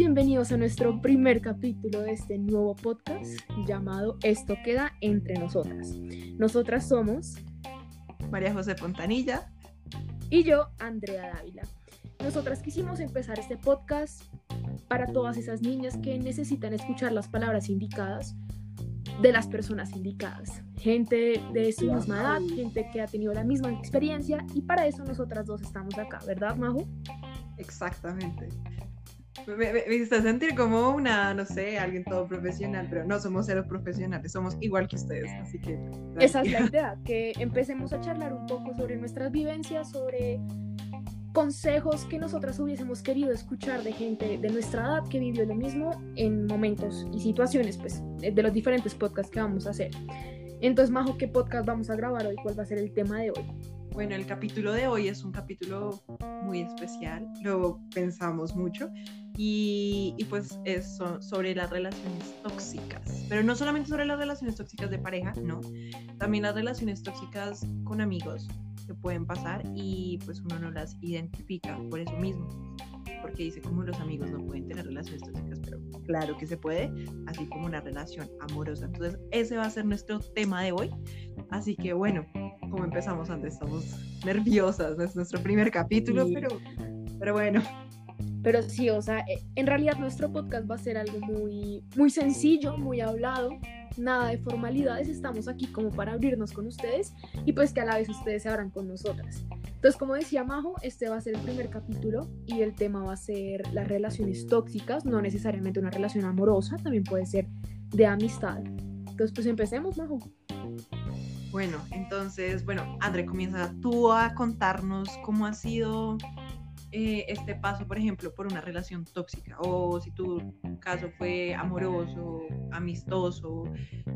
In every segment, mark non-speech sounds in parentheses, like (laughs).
bienvenidos a nuestro primer capítulo de este nuevo podcast llamado Esto queda entre nosotras. Nosotras somos María José Fontanilla y yo, Andrea Dávila. Nosotras quisimos empezar este podcast para todas esas niñas que necesitan escuchar las palabras indicadas de las personas indicadas. Gente de su misma edad, gente que ha tenido la misma experiencia y para eso nosotras dos estamos acá, ¿verdad, Majo? Exactamente. Me, me, hiciste sentir como una, no sé, alguien todo profesional, pero no somos seres profesionales, somos igual que ustedes, así que... Esa es la (laughs) idea, que empecemos a charlar un poco sobre nuestras vivencias, sobre consejos que nosotras hubiésemos querido escuchar de gente de nuestra edad que vivió lo mismo en momentos y situaciones, pues, de los diferentes podcasts que vamos a hacer. Entonces, Majo, ¿qué podcast vamos a grabar hoy? ¿Cuál va a ser el tema de hoy? Bueno, el capítulo de hoy es un capítulo muy especial, lo pensamos mucho y, y, pues es sobre las relaciones tóxicas, pero no solamente sobre las relaciones tóxicas de pareja, no, también las relaciones tóxicas con amigos que pueden pasar y pues uno no las identifica por eso mismo, porque dice como los amigos no pueden tener relaciones tóxicas, pero claro que se puede, así como una relación amorosa. Entonces ese va a ser nuestro tema de hoy, así que bueno, como empezamos antes, estamos nerviosas, es nuestro primer capítulo, pero, pero bueno. Pero sí, o sea, eh, en realidad nuestro podcast va a ser algo muy, muy sencillo, muy hablado, nada de formalidades, estamos aquí como para abrirnos con ustedes y pues que a la vez ustedes se abran con nosotras. Entonces, como decía Majo, este va a ser el primer capítulo y el tema va a ser las relaciones tóxicas, no necesariamente una relación amorosa, también puede ser de amistad. Entonces, pues empecemos, Majo. Bueno, entonces, bueno, André, comienza tú a contarnos cómo ha sido eh, este paso, por ejemplo, por una relación tóxica, o si tu caso fue amoroso, amistoso,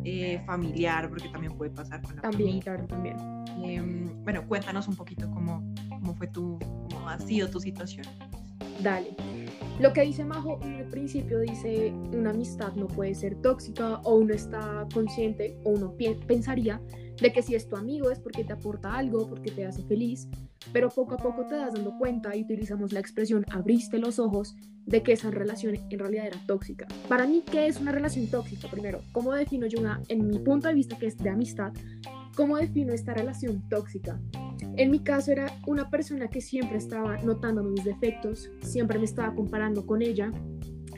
eh, familiar, porque también puede pasar con la También, claro, también. Em, bueno, cuéntanos un poquito cómo, cómo fue tu, cómo ha sido tu situación. Dale. Lo que dice Majo en el principio dice una amistad no puede ser tóxica o uno está consciente o uno pensaría de que si es tu amigo es porque te aporta algo, porque te hace feliz, pero poco a poco te das dando cuenta y utilizamos la expresión abriste los ojos de que esa relación en realidad era tóxica. Para mí, ¿qué es una relación tóxica? Primero, ¿cómo defino yo una, en mi punto de vista que es de amistad, cómo defino esta relación tóxica? En mi caso era una persona que siempre estaba notando mis defectos, siempre me estaba comparando con ella,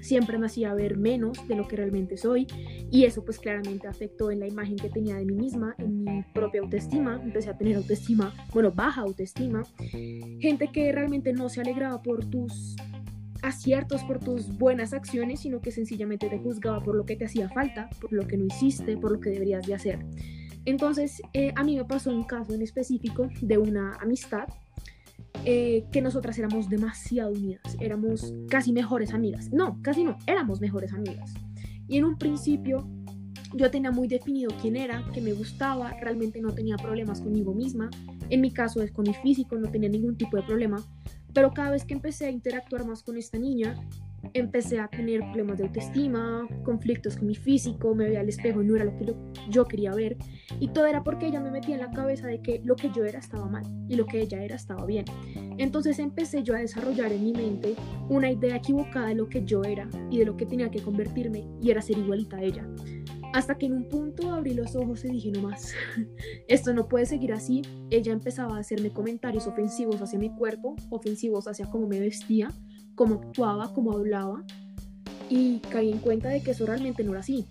siempre me hacía ver menos de lo que realmente soy y eso pues claramente afectó en la imagen que tenía de mí misma, en mi propia autoestima, empecé a tener autoestima, bueno, baja autoestima, gente que realmente no se alegraba por tus aciertos, por tus buenas acciones, sino que sencillamente te juzgaba por lo que te hacía falta, por lo que no hiciste, por lo que deberías de hacer. Entonces, eh, a mí me pasó un caso en específico de una amistad eh, que nosotras éramos demasiado unidas, éramos casi mejores amigas. No, casi no, éramos mejores amigas. Y en un principio yo tenía muy definido quién era, que me gustaba, realmente no tenía problemas conmigo misma. En mi caso es con mi físico, no tenía ningún tipo de problema. Pero cada vez que empecé a interactuar más con esta niña, empecé a tener problemas de autoestima, conflictos con mi físico, me veía al espejo y no era lo que yo quería ver. Y todo era porque ella me metía en la cabeza de que lo que yo era estaba mal y lo que ella era estaba bien. Entonces empecé yo a desarrollar en mi mente una idea equivocada de lo que yo era y de lo que tenía que convertirme y era ser igualita a ella. Hasta que en un punto abrí los ojos y dije, no más, (laughs) esto no puede seguir así. Ella empezaba a hacerme comentarios ofensivos hacia mi cuerpo, ofensivos hacia cómo me vestía, cómo actuaba, cómo hablaba y caí en cuenta de que eso realmente no era así.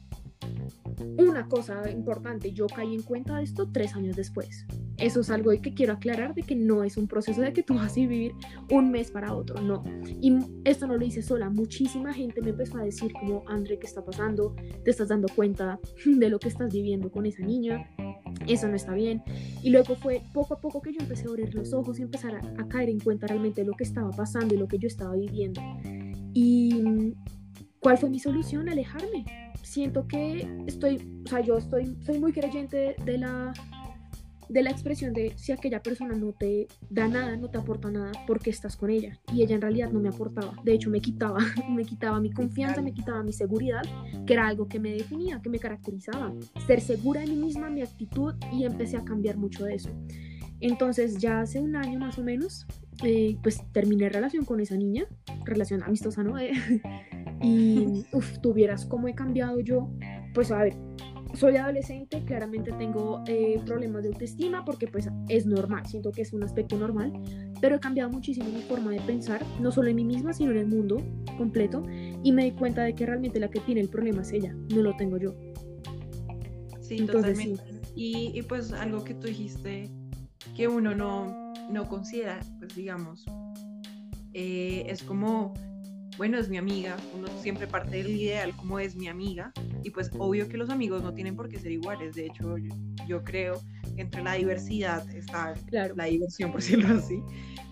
Una cosa importante, yo caí en cuenta de esto tres años después. Eso es algo que quiero aclarar de que no es un proceso de que tú vas a vivir un mes para otro, no. Y esto no lo hice sola, muchísima gente me empezó a decir como, André, ¿qué está pasando? ¿Te estás dando cuenta de lo que estás viviendo con esa niña? Eso no está bien. Y luego fue poco a poco que yo empecé a abrir los ojos y empezar a, caer en cuenta realmente lo que estaba pasando y lo que yo estaba viviendo. Y ¿cuál fue mi solución? Alejarme. Siento que estoy, o sea, yo estoy, soy muy creyente de la de la expresión de si aquella persona no te da nada, no te aporta nada, porque estás con ella. Y ella en realidad no me aportaba. De hecho, me quitaba, (laughs) me quitaba mi confianza, me quitaba mi seguridad, que era algo que me definía, que me caracterizaba. Ser segura de mí misma, mi actitud, y empecé a cambiar mucho de eso. Entonces, ya hace un año más o menos, eh, pues terminé relación con esa niña, relación amistosa, ¿no? (laughs) Y uf, tuvieras cómo he cambiado yo. Pues a ver, soy adolescente, claramente tengo eh, problemas de autoestima porque pues es normal, siento que es un aspecto normal, pero he cambiado muchísimo mi forma de pensar, no solo en mí misma, sino en el mundo completo, y me di cuenta de que realmente la que tiene el problema es ella, no lo tengo yo. Sí, totalmente. Y, y, pues algo que tú dijiste que uno no, no considera, pues digamos, eh, es como bueno, es mi amiga, uno siempre parte del ideal como es mi amiga, y pues obvio que los amigos no tienen por qué ser iguales, de hecho yo, creo que entre la diversidad está la diversión, por decirlo así,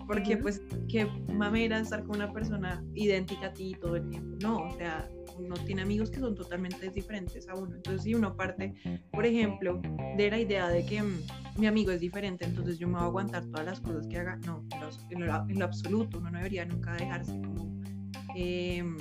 porque pues qué mamera estar con una persona idéntica a ti todo el tiempo, no, o sea, uno tiene amigos que son totalmente diferentes a uno, entonces si uno parte, por ejemplo, de la idea de que mm, mi amigo es diferente, entonces yo me voy a aguantar todas las cosas que haga, no, en lo, en lo absoluto, uno no debería nunca dejarse como Em,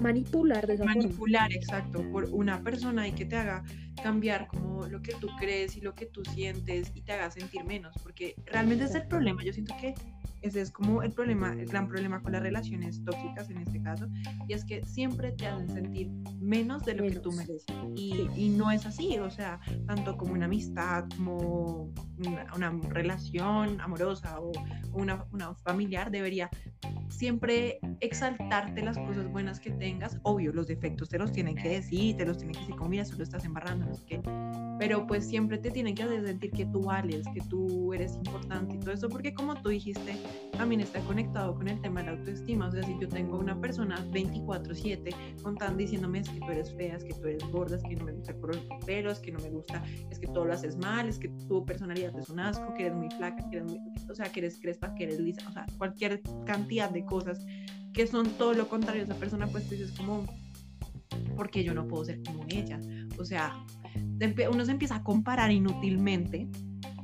manipular de manipular exacto por una persona y que te haga cambiar como lo que tú crees y lo que tú sientes y te haga sentir menos porque realmente es el problema yo siento que ese es como el problema, el gran problema con las relaciones tóxicas en este caso, y es que siempre te hacen sentir menos de lo que tú mereces. Y, y, no es así, o sea, tanto como una amistad, como una, una relación amorosa o, una, una, familiar, debería siempre exaltarte las cosas buenas que tengas. Obvio, los defectos te los tienen que decir, te los tienen que decir, como mira, solo estás embarrando, no sé qué pero pues siempre te tienen que hacer sentir que tú vales, que tú eres importante y todo eso, porque como tú dijiste, también está conectado con el tema de la autoestima, o sea, si yo tengo una persona 24/7 contando, diciéndome es que tú eres fea, es que tú eres gorda, es que no me gusta el color de pelo, es que no me gusta, es que todo lo haces mal, es que tu personalidad es un asco, que eres muy flaca, que eres muy, o sea, que eres crespa, que eres lisa, o sea, cualquier cantidad de cosas que son todo lo contrario a esa persona, pues tú dices como, porque yo no puedo ser como ella, o sea, uno se empieza a comparar inútilmente,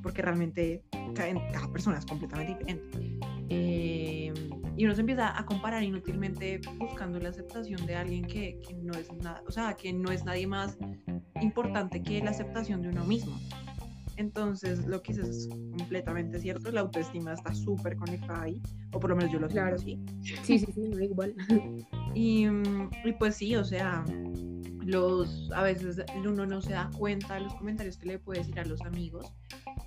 porque realmente cada, persona es completamente diferente. Eh, y uno se empieza a comparar inútilmente buscando la aceptación de alguien que, que, no es nada, o sea, que no es nadie más importante que la aceptación de uno mismo. Entonces, lo que dices es completamente cierto, la autoestima está súper conectada ahí, o por lo menos yo lo siento así. Sí, sí, sí, igual. (laughs) y, y pues sí, o sea, los a veces uno no se da cuenta de los comentarios que le puede decir a los amigos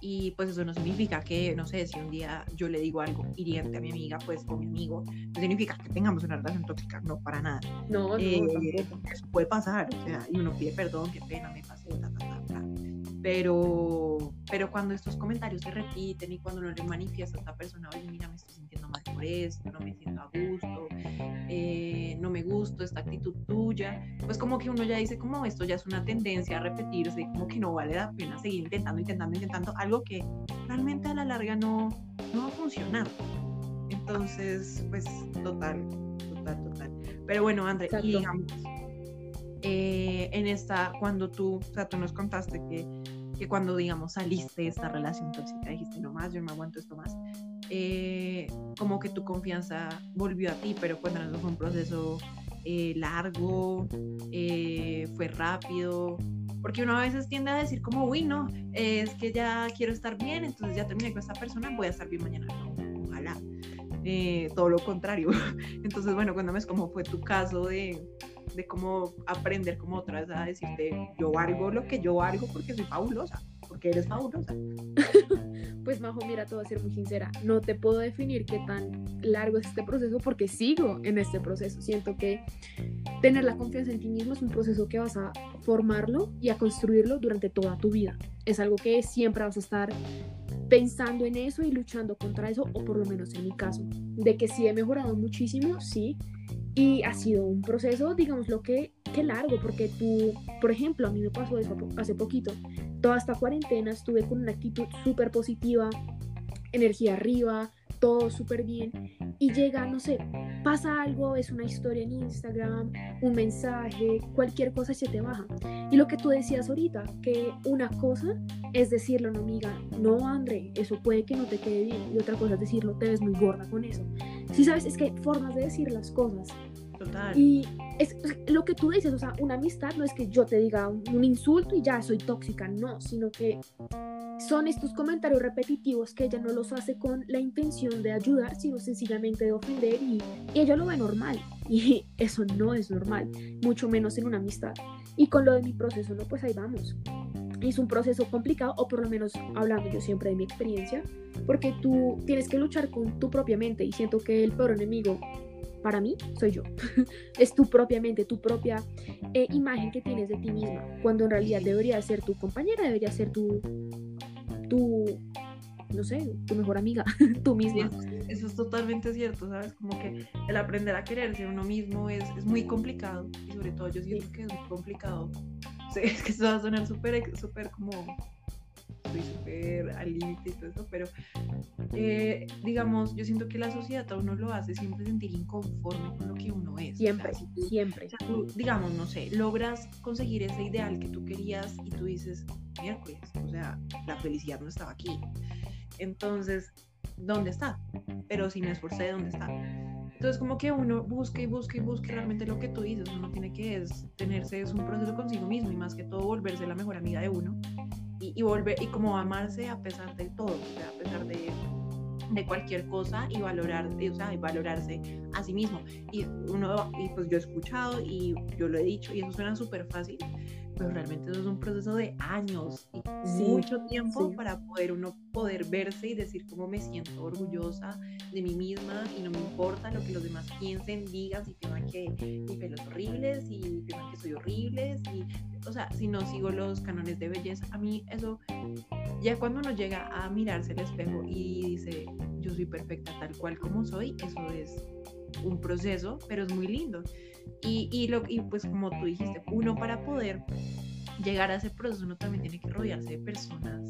y pues eso no significa que no sé si un día yo le digo algo hiriente a mi amiga pues o mi amigo no significa que tengamos una relación tóxica no para nada. No, no eh, eso puede pasar o sea y uno pide perdón qué pena me pasé ta, ta, ta, pero pero cuando estos comentarios se repiten y cuando no le manifiesta a esta persona oye mira me estoy sintiendo mal por esto no me siento a gusto eh, no me gusta esta actitud tuya, pues como que uno ya dice como esto ya es una tendencia a repetirse, como que no vale la pena seguir intentando, intentando, intentando algo que realmente a la larga no, no va a funcionar. Entonces, pues total, total, total. Pero bueno, André, y digamos, eh, en esta, cuando tú, o sea, tú nos contaste que, que cuando, digamos, saliste de esta relación tóxica, dijiste, no más, yo no aguanto esto más, eh, como que tu confianza volvió a ti, pero cuéntanos, fue un proceso eh, largo, eh, fue rápido, porque uno a veces tiende a decir como, uy, no, es que ya quiero estar bien, entonces ya terminé con esta persona, voy a estar bien mañana. ojalá. todo lo contrario. (laughs) Entonces, bueno, cuéntame cómo fue tu caso de, de cómo aprender como otra vez a decirte, yo valgo lo que yo valgo porque soy fabulosa, porque eres fabulosa. (laughs) pues Majo, mira, te voy a ser muy sincera, no te puedo definir qué tan largo es este proceso porque sigo en este proceso. Siento que tener la confianza en ti mismo es un proceso que vas a formarlo y a construirlo durante toda tu vida. Es algo que siempre vas a estar pensando en eso y luchando contra eso, o por lo menos en mi caso, de que sí he mejorado muchísimo, sí, y ha sido un proceso, digamos, lo que, que largo, porque tú, por ejemplo, a mí me pasó eso hace poquito, toda esta cuarentena estuve con una actitud súper positiva, energía arriba, todo súper bien y llega, no sé, pasa algo, es una historia en Instagram, un mensaje, cualquier cosa se te baja. Y lo que tú decías ahorita, que una cosa es decirlo, no amiga, no André, eso puede que no te quede bien y otra cosa es decirlo, te ves muy gorda con eso. Si sabes, es que hay formas de decir las cosas. Total. Y es lo que tú dices, o sea, una amistad no es que yo te diga un insulto y ya soy tóxica, no, sino que son estos comentarios repetitivos que ella no los hace con la intención de ayudar, sino sencillamente de ofender y, ella lo ve normal. Y (laughs) eso no es normal, mucho menos en una amistad. Y con lo de mi proceso, no, pues ahí vamos. Es un proceso complicado, o por lo menos hablando yo siempre de mi experiencia, porque tú tienes que luchar con tu propia mente y siento que el peor enemigo para mí soy yo. (laughs) es tu propia mente, tu propia eh, imagen que tienes de ti misma, cuando en realidad debería ser tu compañera, debería ser tu, tu no sé, tu mejor amiga, (laughs) tú misma. eso, es totalmente cierto, ¿sabes? Como que el aprender a quererse uno mismo es, es muy complicado y sobre todo yo siento que es muy complicado. (laughs) es que eso va a sonar súper, súper como estoy súper al límite y todo eso, pero eh, digamos, yo siento que la sociedad a uno lo hace siempre sentir inconforme con lo que uno es. Siempre, siempre. digamos, no sé, logras conseguir ese ideal que tú querías y tú dices, miércoles, o sea, la felicidad no estaba aquí. Entonces, ¿dónde está? Pero si me esforcé, ¿dónde está? Entonces, como que uno busca y busca y busca realmente lo que tú dices, uno tiene que es, tenerse, es un proceso consigo mismo y más que todo volverse la mejor amiga de uno y, volver, y como amarse a pesar de todo, a pesar de, de cualquier cosa y valorar, o sea, y valorarse a sí mismo. Y uno, y pues yo he escuchado y yo lo he dicho y eso suena súper fácil, pero realmente eso es un proceso de años y mucho tiempo para poder uno poder verse y decir cómo me siento orgullosa de mí misma y no me importa lo que los demás piensen, digan, si piensan que mi pelo es horrible, si piensan que soy horrible, si, o sea, si no sigo los cánones de belleza, a mí eso, ya cuando uno llega a mirarse al espejo y dice, yo soy perfecta tal cual como soy, eso es un proceso, pero es muy lindo. Y, y, lo, y pues como tú dijiste, uno para poder llegar a ese proceso, uno también tiene que rodearse de personas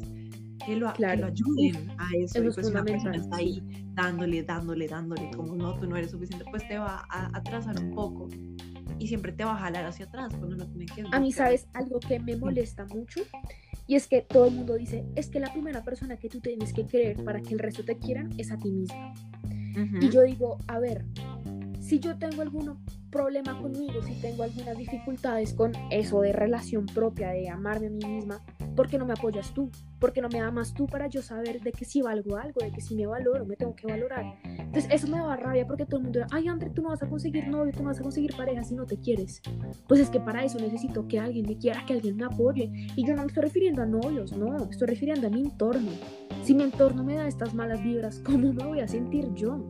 que lo, que lo ayuden a eso. y pues una persona está ahí dándole, dándole, dándole, como no, tú no eres suficiente, pues te va a atrasar un poco y siempre te va a jalar hacia atrás cuando no tiene que... A mí, ¿sabes? Algo que me molesta mucho y es que todo el mundo dice, es que la primera persona que tú tienes que creer para que el resto te quieran es a ti Y yo digo, a ver, si yo tengo algún problema conmigo, si tengo algunas dificultades con eso de relación propia, de amarme a mí misma, ¿por qué no me apoyas tú? ¿Por qué no me amas tú para yo saber de que si valgo algo, de que si me valoro, me tengo que valorar? Entonces eso me da rabia porque todo el mundo ay André, tú no vas a conseguir novio, tú no vas a conseguir pareja si no te quieres. Pues es que para eso necesito que alguien me quiera, que alguien me apoye. Y yo no me estoy refiriendo a novios, no, estoy refiriendo a mi entorno. Si mi entorno me da estas malas vibras, ¿cómo me voy a sentir yo?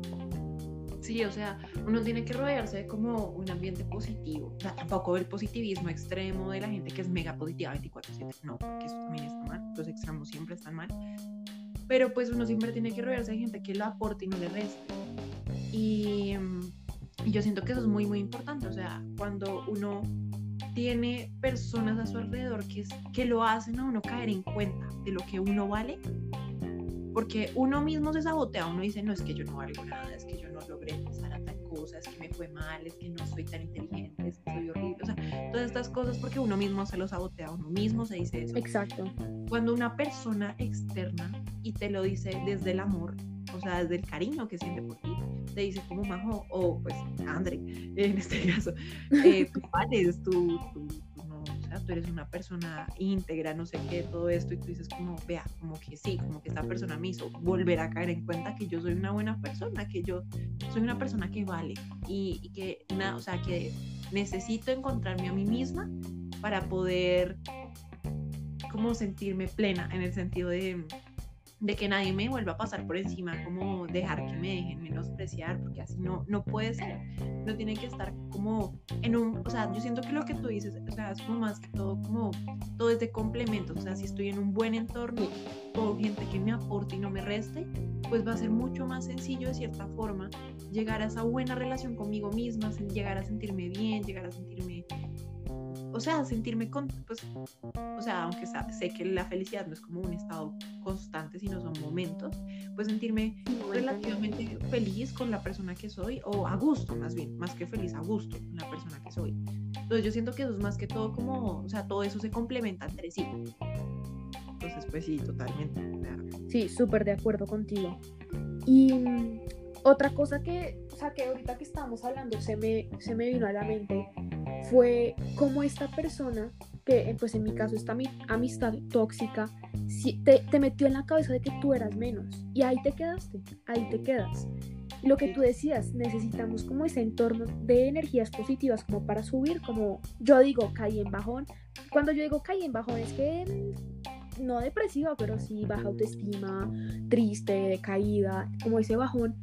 Sí, o sea, uno tiene que rodearse de como un ambiente positivo. O sea, tampoco el positivismo extremo de la gente que es mega positiva 24/7. No, porque eso también está mal. Los extremos siempre están mal. Pero pues uno siempre tiene que rodearse de gente que lo aporte y no le reste. Y, y yo siento que eso es muy, muy importante. O sea, cuando uno tiene personas a su alrededor que, es, que lo hacen a uno caer en cuenta de lo que uno vale, porque uno mismo se sabotea, uno dice, no, es que yo no valgo nada, es que yo no logré pasar a tal cosa, es que me fue mal, es que no soy tan inteligente, es que soy horrible, o sea, todas estas cosas porque uno mismo se lo sabotea, uno mismo se dice eso. Exacto. Cuando una persona externa y te lo dice desde el amor, o sea, desde el cariño que siente por ti, te dice como Majo, o pues Andre, en este (laughs) caso, eh, tú vales, tú, tú, tú eres una persona íntegra, no sé qué, todo esto, y tú dices como, vea, como que sí, como que esta persona me hizo volver a caer en cuenta que yo soy una buena persona, que yo soy una persona que vale y, que, nada, o sea, que necesito encontrarme a mí misma para poder como sentirme plena en el sentido de de que nadie me vuelva a pasar por encima, como dejar que me dejen menospreciar, porque así no, no puede ser. No tiene que estar como en un, o sea, yo siento que lo que tú dices, o sea, es como más que todo, como todo es de complemento, o sea, si estoy en un buen entorno, con gente que me aporte y no me reste, pues va a ser mucho más sencillo de cierta forma llegar a esa buena relación conmigo misma, llegar a sentirme bien, llegar a sentirme o sea, sentirme con, pues, o sea, aunque sé que la felicidad no es como un estado constante, sino son momentos, pues sentirme relativamente feliz con la persona que soy, o a gusto más bien, más que feliz, a gusto con la persona que soy. Entonces yo siento que eso es más que todo como, o sea, todo eso se complementa entre sí. Entonces, pues sí, totalmente. Sí, súper de acuerdo contigo. Y mm, otra cosa que, o sea, que ahorita que estamos hablando se me, se me vino a la mente fue cómo esta persona que eh, pues en mi caso esta mi amistad tóxica te, te metió en la cabeza de que tú eras menos y ahí te quedaste, ahí te quedas. Lo que tú decías, necesitamos como ese entorno de energías positivas como para subir, como yo digo, caí en bajón. Cuando yo digo caí en bajón es que no depresiva, pero sí baja autoestima, triste, decaída, como ese bajón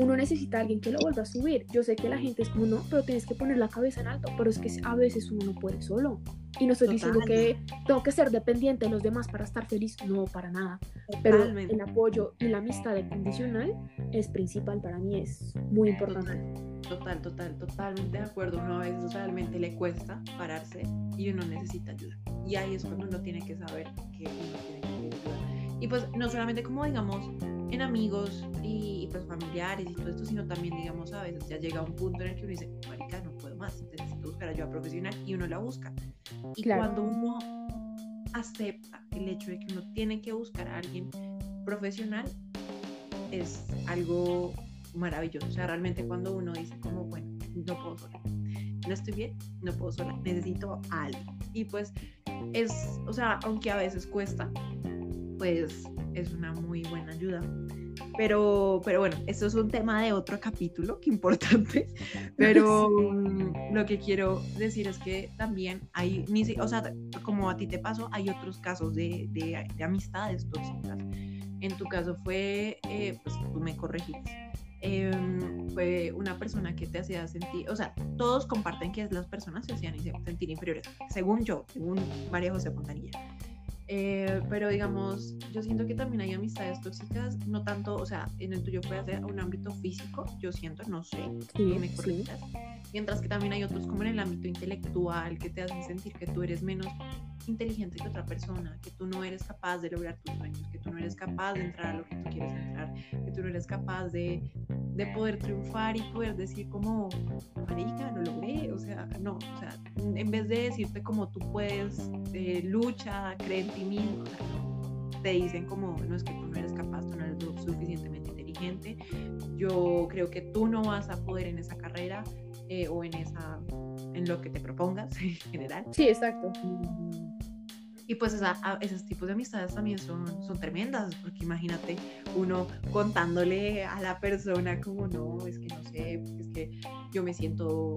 uno necesita a alguien que lo vuelva a subir. Yo sé que la gente es como, no, pero tienes que poner la cabeza en alto, pero es que a veces uno no puede solo. Y no estoy diciendo que tengo que ser dependiente de los demás para estar feliz, no, para nada. Pero el apoyo y la amistad condicional es principal para mí, es muy importante. Total, total, totalmente de acuerdo. Uno a veces realmente le cuesta pararse y uno necesita ayuda. Y ahí es cuando uno tiene que saber que uno tiene que pedir ayuda. Y pues no solamente como digamos en amigos y, pues familiares y todo esto, sino también, digamos, a veces ya llega un punto en el que uno dice, marica, no puedo más, necesito buscar ayuda profesional y uno la busca. Y cuando uno acepta el hecho de que uno tiene que buscar a alguien profesional, es algo maravilloso. O sea, realmente cuando uno dice como, bueno, no puedo sola, no estoy bien, no puedo sola, necesito a alguien. Y pues es, o sea, aunque a veces cuesta, pues es una muy buena ayuda. Pero, pero bueno, esto es un tema de otro capítulo, que importante. (laughs) Pero mm, lo que quiero decir es que también hay, o sea, como a ti te pasó, hay otros casos de, de, amistades tóxicas. En tu caso fue, eh, pues tú me corregiste, em, fue una persona que te hacía sentir, o sea, todos comparten que las personas se hacían sentir inferiores, según yo, según María José Fontanilla. Eh, pero digamos, yo siento que también hay amistades tóxicas, no tanto, o sea, en el tuyo puede ser un ámbito físico, yo siento, no sé, sí, me. Mientras que también hay otros como en el ámbito intelectual que te hacen sentir que tú eres menos inteligente que otra persona, que tú no eres capaz de lograr tus sueños, que tú no eres capaz de entrar a lo que tú quieres entrar, que tú no eres capaz de, de poder triunfar y poder decir como, marica, lo logré, o sea, no, o sea, en vez de decirte como tú puedes, eh, lucha, cree en ti mismo, te dicen como, no es que tú no eres capaz, tú no eres lo suficientemente inteligente, yo creo que tú no vas a poder en esa carrera eh, o en esa en lo que te propongas (laughs) en general. Sí, exacto. Y pues esa, esos tipos de amistades también son, son tremendas, porque imagínate uno contándole a la persona como no, es que no sé, es que yo me siento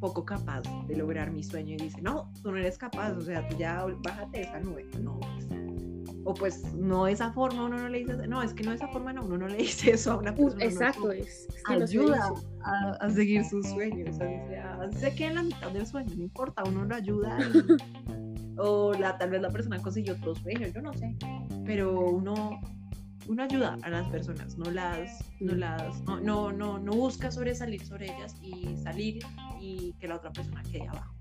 poco capaz de lograr mi sueño y dice, no, tú no eres capaz, o sea, tú ya bájate de esa nube. No, pues, o pues no de esa forma uno no le dice, no, es que no de esa forma no, uno no le dice eso a una persona. Exacto, es, ayuda a, seguir sus sueños, o sea, se queda en la mitad del sueño, no importa, uno lo ayuda (laughs) o la, tal vez la persona consiguió otro sueño, yo no sé, pero uno, uno ayuda a las personas, no las, no las, no, no, no, no busca sobresalir sobre ellas y salir y que la otra persona quede abajo.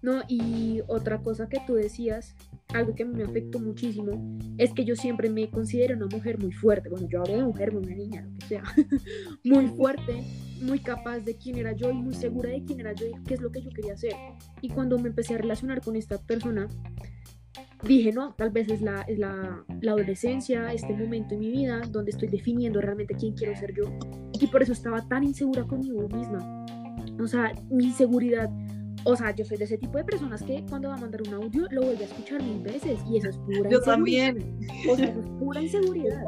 No, y otra cosa que tú decías, algo que me afectó muchísimo, es que yo siempre me considero una mujer muy fuerte. Bueno, yo hablo de mujer, una niña, lo que sea. (laughs) muy fuerte, muy capaz de quién era yo y muy segura de quién era yo y qué es lo que yo quería hacer. Y cuando me empecé a relacionar con esta persona, dije, no, tal vez es la, es la, la adolescencia, este momento en mi vida donde estoy definiendo realmente quién quiero ser yo. Y por eso estaba tan insegura conmigo misma. O sea, mi inseguridad o sea, yo soy de ese tipo de personas que cuando va a mandar un audio lo vuelve a escuchar mil veces y eso es pura Yo también. O sea, eso es pura inseguridad.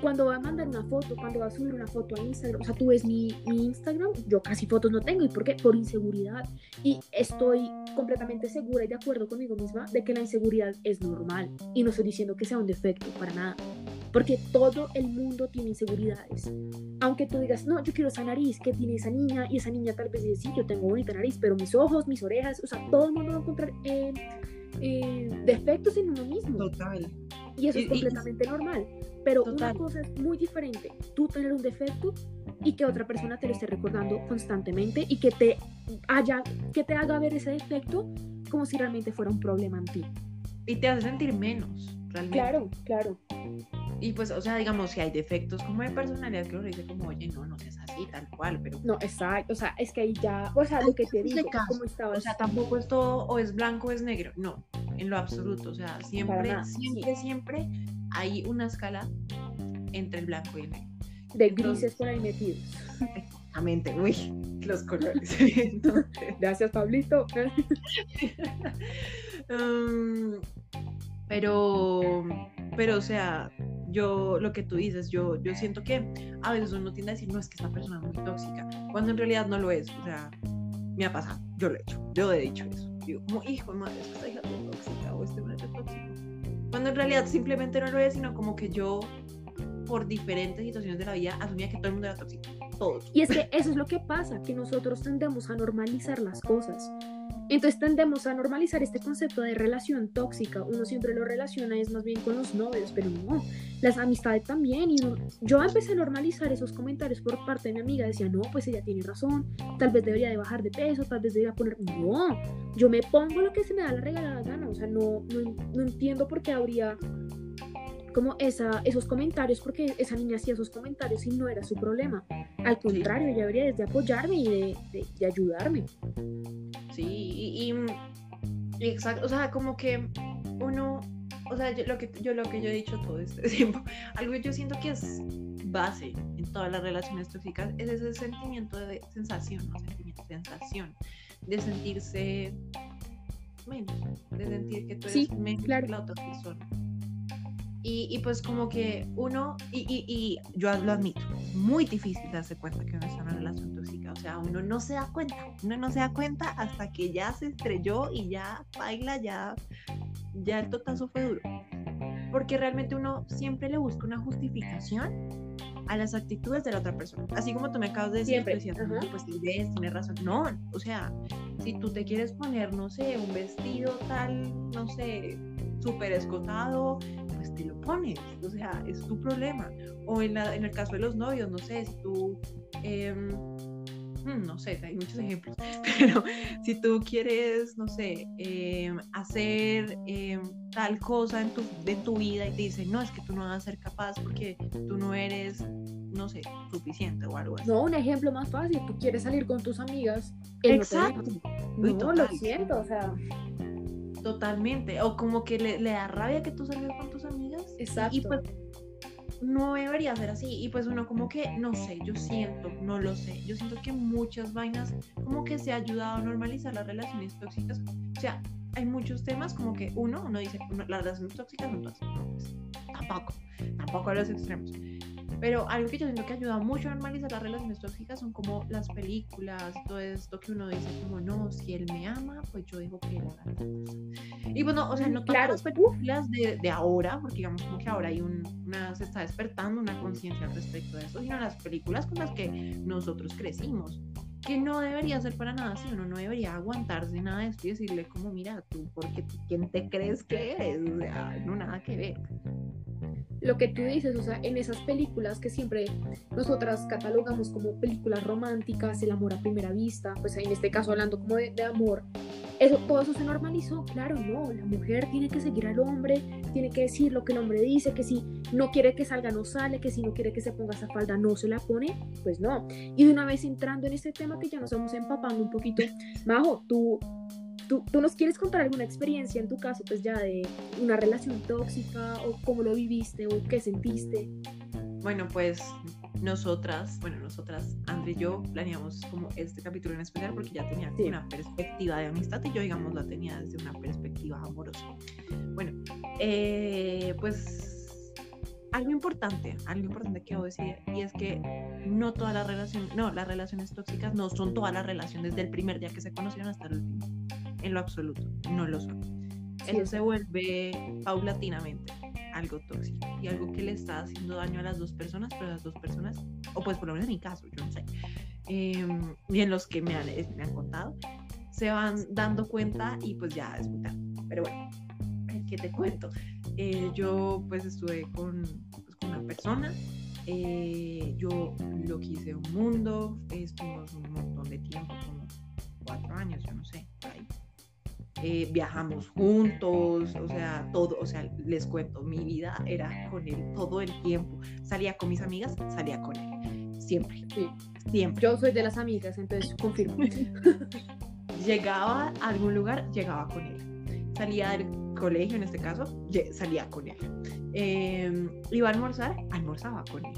Cuando va a mandar una foto, cuando va a subir una foto a Instagram, o sea, tú ves mi, mi Instagram, yo casi fotos no tengo. ¿Y por qué? Por inseguridad. Y estoy completamente segura y de acuerdo conmigo misma de que la inseguridad es normal. Y no estoy diciendo que sea un defecto, para nada. Porque todo el mundo tiene inseguridades. Aunque tú digas, no, yo quiero esa nariz que tiene esa niña, y esa niña tal vez dice, sí, yo tengo bonita nariz, pero mis ojos, mis orejas, o sea, todo el mundo va a encontrar eh, eh, defectos en uno mismo. Total. Y eso es completamente normal. Pero una cosa es muy diferente, tú tener un defecto y que otra persona te lo esté recordando constantemente y que te haya, que te haga ver ese defecto como si realmente fuera un problema en ti. Y te hace sentir menos, realmente. Claro, claro y pues, o sea, digamos, si hay defectos como de personalidad que uno dice como, oye, no, no seas así, tal cual, pero... No, exacto, o sea, es que ahí ya, o sea, lo que te digo, ¿cómo estabas? O sea, tampoco es todo o es blanco o es negro, no, en lo absoluto, o sea, siempre, siempre, siempre hay una escala entre el blanco y el negro. de grises por ahí metidos. Exactamente, uy, los colores. (laughs) Gracias, Pablito. (laughs) Um, pero, pero, o sea, yo, lo que tú dices, yo, yo siento que a veces uno tiende a decir, no, es que esta persona es muy tóxica, cuando en realidad no lo es. O sea, me ha pasado, yo lo he hecho, yo he dicho eso. Digo, como, hijo de madre, esta hija es tóxica o este hombre es tóxico. Cuando en realidad simplemente no lo es, sino como que yo, por diferentes situaciones de la vida, asumía que todo el mundo era tóxico. Todos. Y es que eso es lo que pasa, que nosotros tendemos a normalizar las cosas. Entonces tendemos a normalizar este concepto de relación tóxica. Uno siempre lo relaciona es más bien con los novios, pero no, las amistades también. Y yo empecé a normalizar esos comentarios por parte de mi amiga. Decía, no, pues ella tiene razón, tal vez debería de bajar de peso, tal vez debería poner... No, yo me pongo lo que se me da la regalada gana. O sea, no, no, no entiendo por qué habría como esa, esos comentarios, porque esa niña hacía esos comentarios y no era su problema. Al contrario, ella debería de apoyarme y de, de, de ayudarme. Sí, y, y, exacto, o sea, como que uno, o sea, yo lo que yo, lo que yo he dicho todo este (laughs) tiempo, algo que yo siento que es base en todas las relaciones tóxicas es ese sentimiento de sensación, no sentimiento, sensación, de sentirse menos, de sentir que tú eres Sí, menos claro. que la otra persona. Y, y pues como que uno, y, y, y yo lo admito, es muy difícil darse cuenta que uno está en una relación tóxica. O sea, uno no se da cuenta, uno no se da cuenta hasta que ya se estrelló y ya baila, ya, ya el totazo fue duro. Porque realmente uno siempre le busca una justificación a las actitudes de la otra persona. Así como tú me acabas de decir, Siempre, decías, ajá. "No, pues sí ves, tienes razón. No, o sea, si tú te quieres poner, no sé, un vestido tal, no sé, súper escotado, pues te lo pones, o sea, es tu problema. O en, la- en el caso de los novios, no sé, si tú, mm, no sé, hay muchos ejemplos, (laughs) pero si tú quieres, no sé, em, hacer em, tal cosa en tu, de tu vida y te dicen, no, es que tú no vas a ser capaz porque tú no eres, no sé, suficiente o algo así. No, un ejemplo más fácil, tú quieres salir con tus amigas. no. Exacto. No, Uy, lo total. siento, o sea. Totalmente. O como que le, le da rabia que tú salgas con tus amigas. Exacto. Y pues no debería ser así. Y pues uno como que, no sé, yo siento, no lo sé. Yo siento que muchas vainas como que se ha ayudado a normalizar las relaciones tóxicas. O sea, hay muchos temas como que uno, uno dice, las relaciones tóxicas son tóxicas. No, pues, tampoco, tampoco a los extremos. Pero algo que yo siento que ayuda mucho a normalizar las relaciones tóxicas son como las películas, todo esto que uno dice como, no, si él me ama, pues yo digo que él haga. Y bueno, o sea, no Claro, todas las películas de, de ahora, porque digamos como que ahora hay un, una, se está despertando una conciencia al respecto de eso, sino las películas con las que nosotros crecimos. Que no debería ser para nada así, uno no debería aguantarse nada de esto y decirle como, mira, tú, porque ¿quién te crees que eres? O sea, no nada que ver. Lo que tú dices, o sea, en esas películas que siempre nosotras catalogamos como películas románticas, el amor a primera vista, pues en este caso hablando como de, de amor, eso, todo eso se normalizó, claro, no, la mujer tiene que seguir al hombre, tiene que decir lo que el hombre dice, que si no quiere que salga no sale, que si no quiere que se ponga esa falda no se la pone, pues no. Y de una vez entrando en este tema que ya nos vamos empapando un poquito, Majo, tú, tú, tú nos quieres contar alguna experiencia en tu caso, pues ya de una relación tóxica o cómo lo viviste o qué sentiste. Bueno, pues nosotras, bueno, nosotras, André y yo planeamos como este capítulo en especial porque ya tenía Sí. una perspectiva de amistad y yo, digamos, la tenía desde una perspectiva amorosa. Bueno, eh, pues algo importante, algo importante que debo decir y es que no todas las relaciones, no, las relaciones tóxicas no son todas las relaciones del primer día que se conocieron hasta el último, en lo absoluto, no lo son. Sí, Eso es se vuelve paulatinamente algo tóxico y algo que le está haciendo daño a las dos personas, pero las dos personas, o pues por lo menos en mi caso, yo no sé, em, y en los que me han, eh, me han contado, se van dando cuenta y pues ya es muy tarde. Pero bueno, ¿qué te cuento? Eh, yo pues estuve con, pues, con una persona, eh, yo lo quise un mundo, estuvimos un montón de tiempo, como cuatro años, yo no sé, por ahí eh, viajamos juntos, o sea, todo, o sea, les cuento, mi vida era con él todo el tiempo. Salía con mis amigas, salía con él, siempre, Sí. siempre. Yo soy de las amigas, entonces confirmo. (laughs) Llegaba a algún lugar, llegaba con él. Salía del colegio, en este caso, salía con él. Eh, iba a almorzar, almorzaba con él.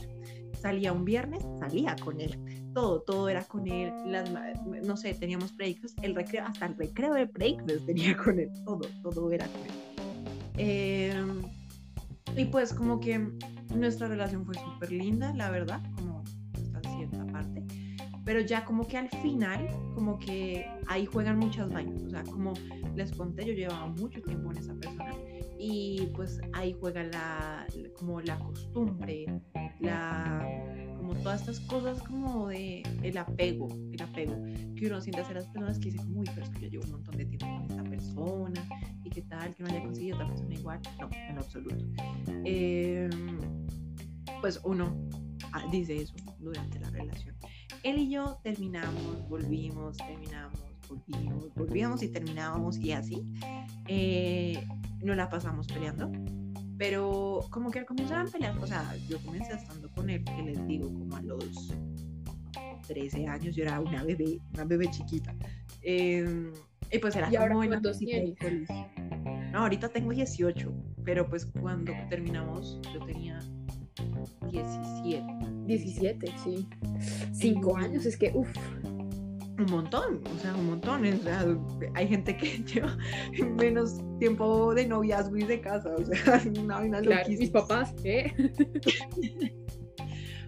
salía un viernes, salía con él. Todo, todo era con él. Las, no sé, teníamos breaks, el recreo, hasta el recreo de breaks tenía con él. Todo, todo era con él. Em, y pues como que nuestra relación fue súper linda, la verdad, como hasta cierta parte. Pero ya como que al final, como que ahí juegan muchas vainas. O sea, como les conté, yo llevaba mucho tiempo con esa persona y pues ahí juega la, como la costumbre, la, como todas estas cosas como de el apego, el apego que uno siente hacia las personas que dicen, uy, pero es que yo llevo un montón de tiempo con esta persona y qué tal que no haya conseguido otra persona igual. No, en absoluto. Em, pues uno ah, dice eso durante la relación. Él y yo terminamos, volvimos, terminamos, volvimos, volvíamos y terminábamos y así. Eh, no la pasamos peleando. Pero como que al comienzo eran peleas, o sea, yo comencé estando con él, que les digo, como a los 13 años, yo era una bebé, una bebé chiquita. Em, y pues era como en No, ahorita tengo 18, pero pues cuando terminamos yo tenía 17. 17, sí. 5 años, es que, uff un montón, o sea, un montón. hay gente que (laughs) lleva menos tiempo de noviazgo y de casa, o sea, (laughs) una vaina claro, Mis papás, ¿eh? (laughs)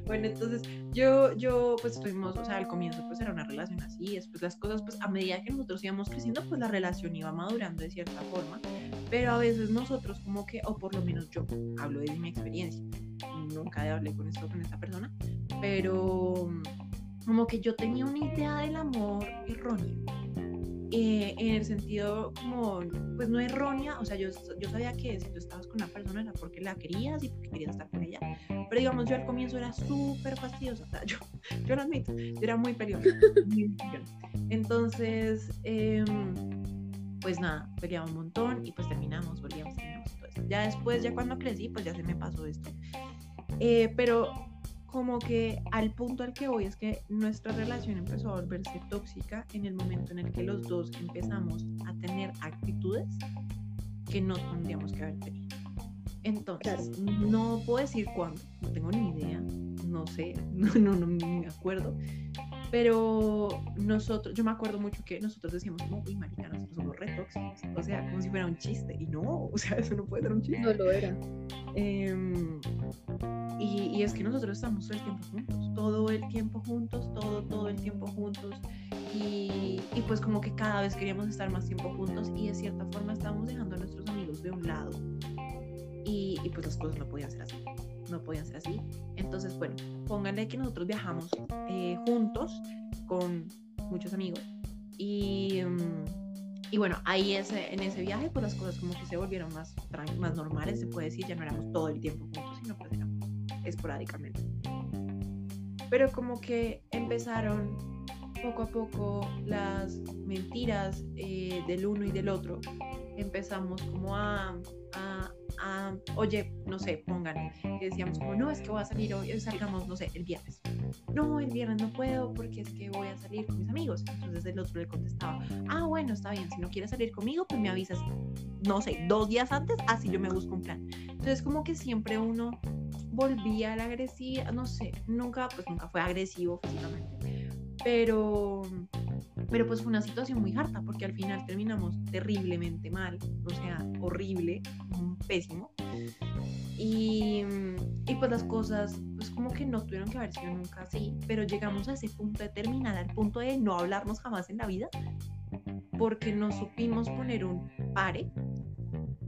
bueno, entonces yo, yo, pues estuvimos, o sea, al comienzo pues era una relación así, después las cosas, pues a medida que nosotros íbamos creciendo, pues la relación iba madurando de cierta forma, pero a veces nosotros como que, o por lo menos yo, hablo de mi experiencia, nunca hablé con esto con esta persona, pero como que yo tenía una idea del amor errónea. Eh, en el sentido como, pues no errónea, o sea, yo, yo sabía que si tú estabas con una persona era porque la querías y porque querías estar con ella, pero digamos, yo al comienzo era súper fastidiosa, o sea, yo, (laughs) yo lo admito, yo era muy peleona, Entonces, eh, pues nada, peleaba un montón y pues terminamos, volvíamos, terminamos todo esto. Ya después, ya cuando crecí, pues ya se me pasó esto. Eh, pero como que al punto al que voy es que nuestra relación empezó a volverse tóxica en el momento en el que los dos empezamos a tener actitudes que no tendríamos que haber tenido. Entonces, no puedo decir cuándo, no tengo ni idea, no sé, (laughs) no, no, no me acuerdo, pero nosotros, yo me acuerdo mucho que nosotros decíamos, como, uy, marica, nosotros somos re tóxicos, o sea, como si fuera un chiste, y no, o sea, eso no puede ser un chiste. No lo era. Eh, y, es que nosotros estamos todo el tiempo juntos, todo el tiempo juntos, todo, todo el tiempo juntos. Y, y, pues como que cada vez queríamos estar más tiempo juntos y de cierta forma estábamos dejando a nuestros amigos de un lado. Y, y pues las cosas no podían ser así, no podían ser así. Entonces, bueno, pónganle que nosotros viajamos eh, juntos con muchos amigos. Y, y bueno, ahí en ese viaje pues las cosas como que se volvieron más, más normales, se puede decir, ya no éramos todo el tiempo juntos, sino pues éramos esporádicamente. Pero como que empezaron poco a poco las mentiras eh, del uno y del otro. Empezamos como a, oye, no sé, pongan, que decíamos como, no, es que voy a salir hoy, salgamos, no sé, el viernes. No, el viernes no puedo porque es que voy a salir con mis amigos. Entonces el otro le contestaba, ah, bueno, está bien, si no quieres salir conmigo, pues me avisas, no sé, dos días antes, así yo me busco un plan. Entonces como que siempre uno volvía a la agresiva, no sé, nunca, pues nunca fue agresivo físicamente, pero, pero pues fue una situación muy harta porque al final terminamos terriblemente mal, o sea, horrible, pésimo. Y, y pues las cosas, pues como que no tuvieron que haber sido nunca así, pero llegamos a ese punto de terminar, al punto de no hablarnos jamás en la vida, porque no supimos poner un pare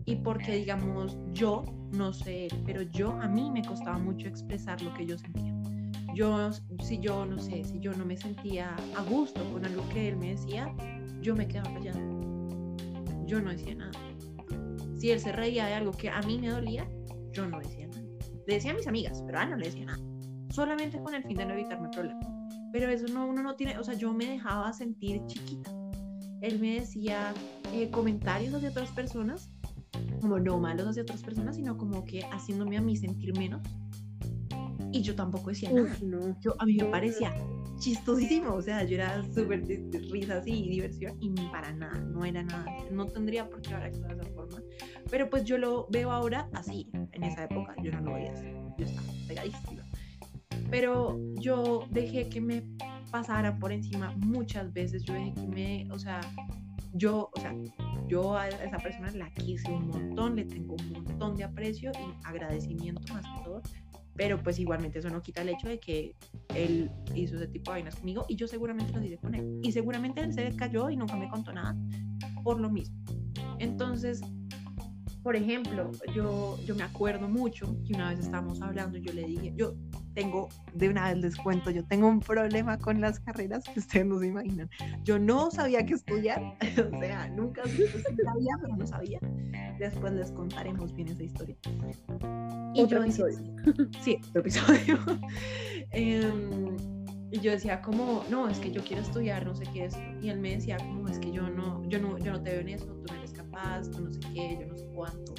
y porque digamos yo, no sé, pero yo a mí me costaba mucho expresar lo que yo sentía. Yo, si yo, no sé, si yo no me sentía a gusto con algo que él me decía, yo me quedaba callada. Yo no decía nada. Si él se reía de algo que a mí me dolía, yo no decía nada. Le decía a mis amigas, pero a no le decía nada. Solamente con el fin de no evitarme problemas. Pero eso no, uno no tiene, o sea, yo me dejaba sentir chiquita. Él me decía eh, comentarios de otras personas como no malos hacia otras personas, sino como que haciéndome a mí sentir menos. Y yo tampoco decía nada. No, yo, a mí me parecía chistosísimo, o sea, yo era súper de, risas y diversión y ni para nada, no era nada, no tendría por qué haber actuado de esa forma. Pero pues yo lo veo ahora así, en esa época yo no lo veía así, yo estaba pegadísima. pero yo dejé que me pasara por encima muchas veces, yo dejé que me, o sea, yo, o sea, yo a esa persona la quise un montón, le tengo un montón de aprecio y agradecimiento más que todo, pero pues igualmente eso no quita el hecho de que él hizo ese tipo de vainas conmigo y yo seguramente lo diré con él. Y seguramente él se cayó y nunca me contó nada por lo mismo. Entonces, por ejemplo, yo, yo me acuerdo mucho que una vez estábamos hablando, yo le dije, yo tengo, de una vez les cuento, yo tengo un problema con las carreras que ustedes no se imaginan. Yo no sabía qué estudiar, (laughs) o sea, nunca sabía, pero no sabía. Después les contaremos bien esa historia. Y otro episodio. (laughs) Sí, otro episodio. (laughs) Em, y yo decía como, no, es que yo quiero estudiar, no sé qué es. Y él me decía como, es que yo no, yo no, yo no te veo en eso, tú no eres capaz, tú no sé qué, yo no sé cuánto.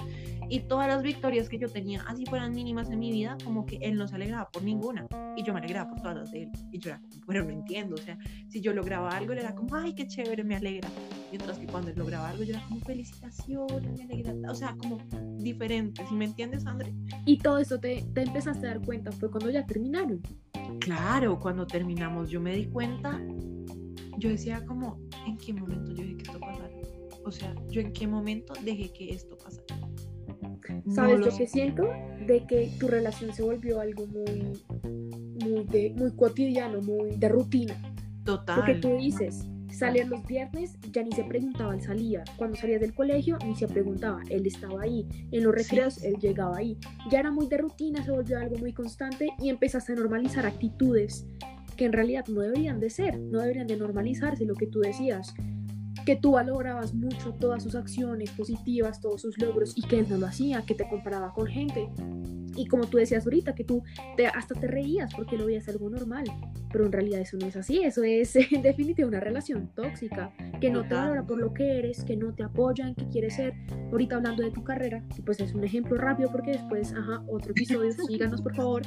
Y todas las victorias que yo tenía, así fueran mínimas en mi vida, como que él no se alegraba por ninguna. Y yo me alegraba por todas las de él. Y yo era como, bueno, no entiendo. O sea, si yo lograba algo, él era como, ay, qué chévere, me alegra. Mientras que cuando él lograba algo, yo era como, felicitaciones, me alegra. O sea, como diferente. ¿Sí me entiendes, André? Y todo eso te, te empezaste a dar cuenta, fue cuando ya terminaron. Claro, cuando terminamos, yo me di cuenta. Yo decía como, ¿en qué momento yo dejé que esto pasara? O sea, yo en qué momento dejé que esto pasara. ¿Sabes lo, que siento? De que tu relación se volvió algo muy, muy, de, muy cotidiano, muy de rutina. Total. Porque tú dices, salían los viernes, ya ni se preguntaba, él salía. Cuando salías del colegio, ni se preguntaba, él estaba ahí. En los recreos, él llegaba ahí. Ya era muy de rutina, se volvió algo muy constante y empezaste a normalizar actitudes que en realidad no deberían de ser, no deberían de normalizarse, lo que tú decías que tú valorabas mucho todas sus acciones positivas, todos sus logros y que él no lo hacía, que te comparaba con gente. Y como tú decías ahorita, que tú te, hasta te reías porque lo veías algo normal, pero en realidad eso no es así, eso es (laughs) en definitiva una relación tóxica, que no te valora por lo que eres, que no te apoya en que quieres ser. Ahorita hablando de tu carrera, pues es un ejemplo rápido porque después, ajá, otro episodio, (laughs) síganos por favor.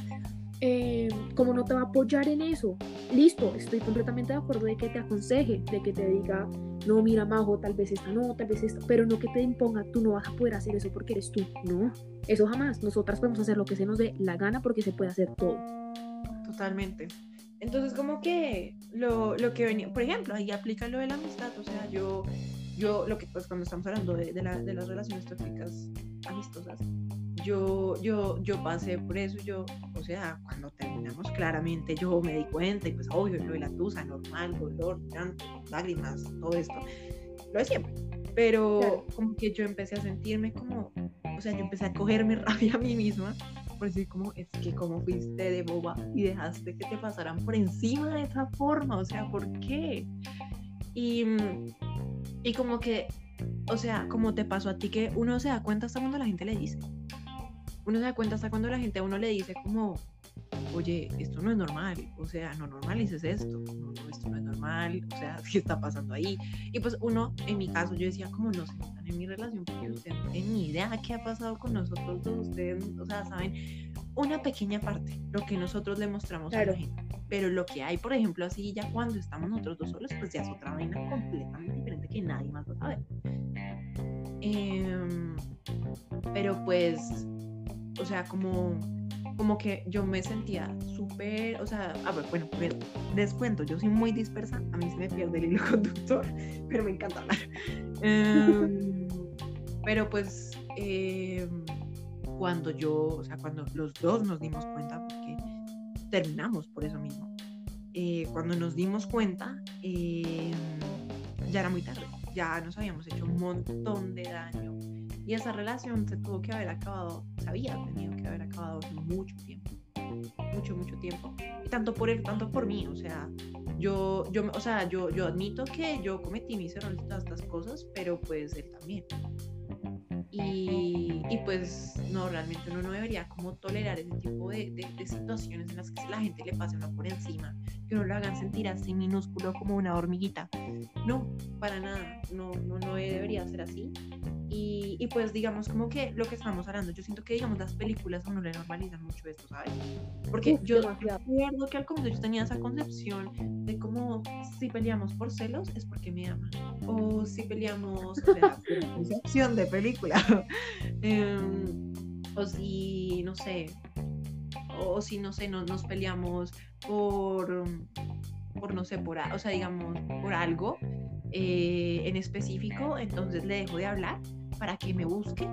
Eh, como no te va a apoyar en eso, listo, estoy completamente de acuerdo de que te aconseje, de que te diga, no, mira, Majo, tal vez esta no, tal vez esta, pero no que te imponga, tú no vas a poder hacer eso porque eres tú, no, eso jamás, nosotras podemos hacer lo que se nos dé la gana porque se puede hacer todo. Totalmente. Entonces, como que lo, lo que venía, por ejemplo, ahí aplica lo de la amistad, o sea, yo, yo, lo que, pues cuando estamos hablando de, de, la, de las relaciones tóxicas amistosas, yo, yo, yo pasé por eso, yo, o sea, cuando terminamos claramente yo me di cuenta y pues obvio, lo de la tusa, normal, dolor, llanto, lágrimas, todo esto, lo de siempre, pero como que yo empecé a sentirme como, o sea, yo empecé a cogerme (laughs) rabia a mí misma, por decir como, es que como fuiste de boba y dejaste que te pasaran por encima de esa forma, o sea, ¿por qué? Y, y como que, o sea, como te pasó a ti que uno se da cuenta hasta cuando la gente le dice, uno se da cuenta hasta cuando la gente a uno le dice como, oye, esto no es normal, o sea, no normalices esto, no, esto no es normal, o sea, (laughs) ¿qué está pasando ahí? Y pues uno, en mi caso, yo decía como no se metan en mi relación porque ustedes no tienen ni idea qué ha pasado con nosotros dos, ustedes, o sea, saben una pequeña parte, lo que nosotros le mostramos a la gente. Pero lo que hay, por ejemplo, así ya cuando estamos nosotros dos solos, pues ya es otra vaina completamente diferente que nadie más va a saber. Eh, pero pues o sea, como, como que yo me sentía súper, o sea, a ver, bueno, descuento, yo soy muy dispersa, a mí se me pierde el hilo (laughs) conductor, pero me encanta hablar. Em, (laughs) pero pues em, cuando yo, o sea, cuando los dos nos dimos cuenta, porque terminamos por eso mismo, eh, cuando nos dimos cuenta, em, ya era muy tarde, ya nos habíamos hecho un montón de daño y esa relación se tuvo que haber acabado, se había tenido que haber acabado hace mucho tiempo. Mucho, mucho tiempo. Y tanto por él, tanto por mí. O sea, yo, yo, o sea, yo, yo admito que yo cometí mis errores y todas estas cosas, pero pues él también. Y, y, pues no, realmente uno no debería como tolerar ese tipo de, de, de, situaciones en las que la gente le pase uno por encima, que uno lo hagan sentir así minúsculo como una hormiguita. No, para nada, no, no, no debería ser así. Y, y, pues digamos como que lo que estamos hablando, yo siento que digamos las películas a uno le normalizan mucho esto, ¿sabes? Porque Uf, yo recuerdo que al comienzo yo tenía esa concepción de como si peleamos por celos es porque me aman, o si peleamos, o sea, (laughs) concepción de película, um, (laughs) o si, no sé, o si no sé, no, nos peleamos por, por no sé, por, o sea, digamos, por algo eh, en específico, entonces le dejo de hablar para que me busque.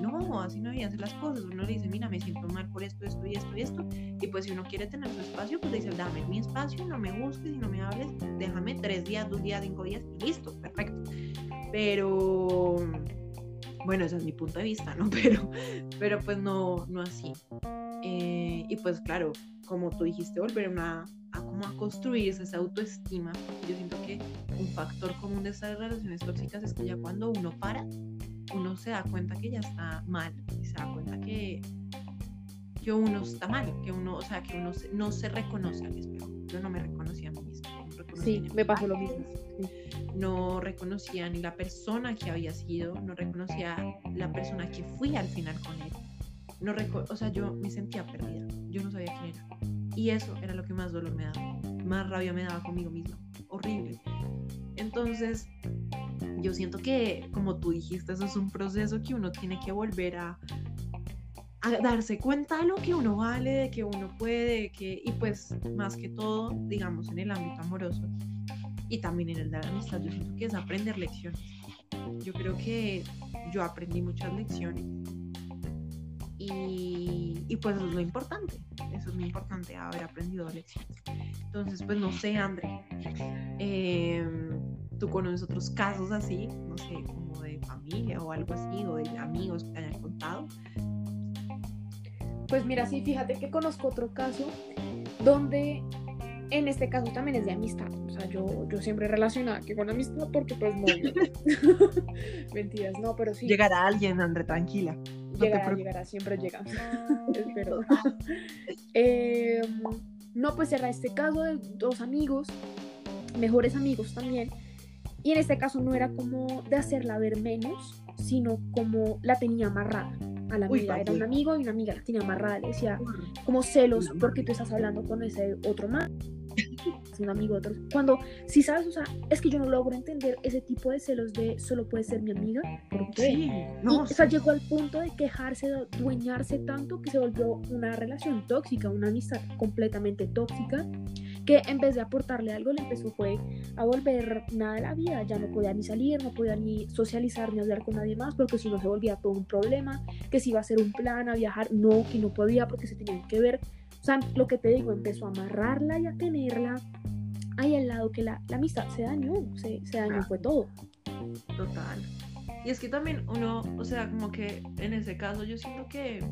No, así no a hacer las cosas. Uno le dice, mira, me siento mal por esto, esto y esto y esto. Y pues si uno quiere tener su espacio, pues le dice, dame mi espacio, no me busques y no me hables, déjame tres días, dos días, cinco días y listo, perfecto. Pero bueno, ese es mi punto de vista, ¿no? (laughs) Pero, pero pues no, no así. Eh, y pues claro, como tú dijiste, volver a, a, como a construirse esa autoestima, yo siento que un factor común de estas relaciones tóxicas es que ya cuando uno para, uno se da cuenta que ya está mal y se da cuenta que, que uno está mal, que uno, o sea, que uno no se reconoce al espejo. Yo no me reconocía a mí misma. sí, me pasó lo mismo. No reconocía ni la persona que había sido, no reconocía la persona que fui al final con él. No o sea, yo me sentía perdida. Yo no sabía quién era. Y eso era lo que más dolor me daba. Más rabia me daba conmigo misma. Horrible. Entonces, yo siento que, como tú dijiste, eso es un proceso que uno tiene que volver a, a darse cuenta de lo que uno vale, de que uno puede, que, y pues más que todo, digamos, en el ámbito amoroso y también en el de la amistad, yo siento que es aprender lecciones. Yo creo que yo aprendí muchas lecciones y, y pues eso es lo importante, eso es muy importante, haber aprendido lecciones. Entonces, pues no sé, André, eh, tú conoces otros casos así, no sé, como de familia o algo así, o de amigos que te hayan contado. Pues mira, sí, fíjate que conozco otro caso donde en este caso también es de amistad. O sea, yo, yo siempre relacionaba que con amistad porque pues no. (laughs) (laughs) Mentiras, no, pero sí. Llegará alguien, André, tranquila. llegará, llegará, siempre llega. (laughs) Espero. eh, no, pues era este caso de dos amigos, mejores amigos también, y en este caso no era como de hacerla ver menos, sino como la tenía amarrada a la amiga. Era un amigo y una amiga la tenía amarrada. Le decía como celos porque tú estás hablando con ese otro man. (laughs) un amigo otro. Cuando, si sabes, o sea, es que yo no logro entender ese tipo de celos de solo puede ser mi amiga. ¿Por qué? no, o sea, llegó al punto de quejarse, de dueñarse tanto que se volvió una relación tóxica, una amistad completamente tóxica que en vez de aportarle algo le empezó fue a volver nada de la vida, ya no podía ni salir, no podía ni socializar ni hablar con nadie más porque si no se volvía todo un problema, que si iba a hacer un plan a viajar, no, que no podía porque se tenían que ver, o sea, lo que te digo, empezó a amarrarla y a tenerla ahí al lado que la, la amistad se dañó, se, se dañó, fue todo. Total. Y es que también uno, o sea, como que en ese caso yo siento que,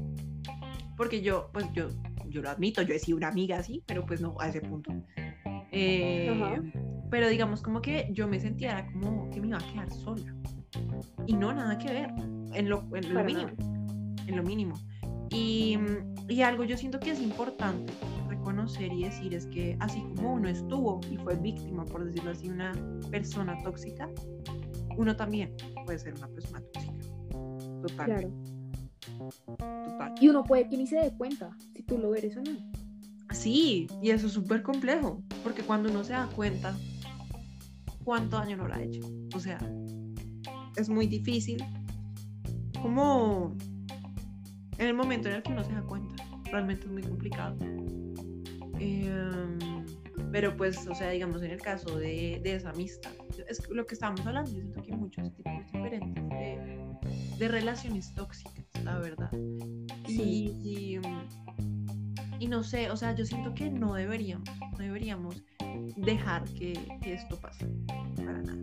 porque yo, pues yo yo lo admito, yo he sido una amiga así, pero pues no a ese punto. Eh, pero digamos como que yo me sentía como que me iba a quedar sola. Y no, nada que ver, en lo, en lo mínimo. En lo mínimo. Y, y algo yo siento que es importante reconocer y decir es que así como uno estuvo y fue víctima, por decirlo así, una persona tóxica, uno también puede ser una persona tóxica. Total. Claro. Y uno puede que ni se dé cuenta si tú lo eres o no. Sí, y eso es súper complejo, porque cuando uno se da cuenta, ¿cuánto daño no lo ha hecho? O sea, es muy difícil. Como en el momento en el que uno se da cuenta, realmente es muy complicado. Em, pero pues, o sea, digamos, en el caso de, de, esa amistad, es lo que estábamos hablando, yo siento que hay muchos tipos diferentes de, de relaciones tóxicas la verdad. Y, y, no sé, o sea, yo siento que no deberíamos, no deberíamos dejar que, esto pase, para nada.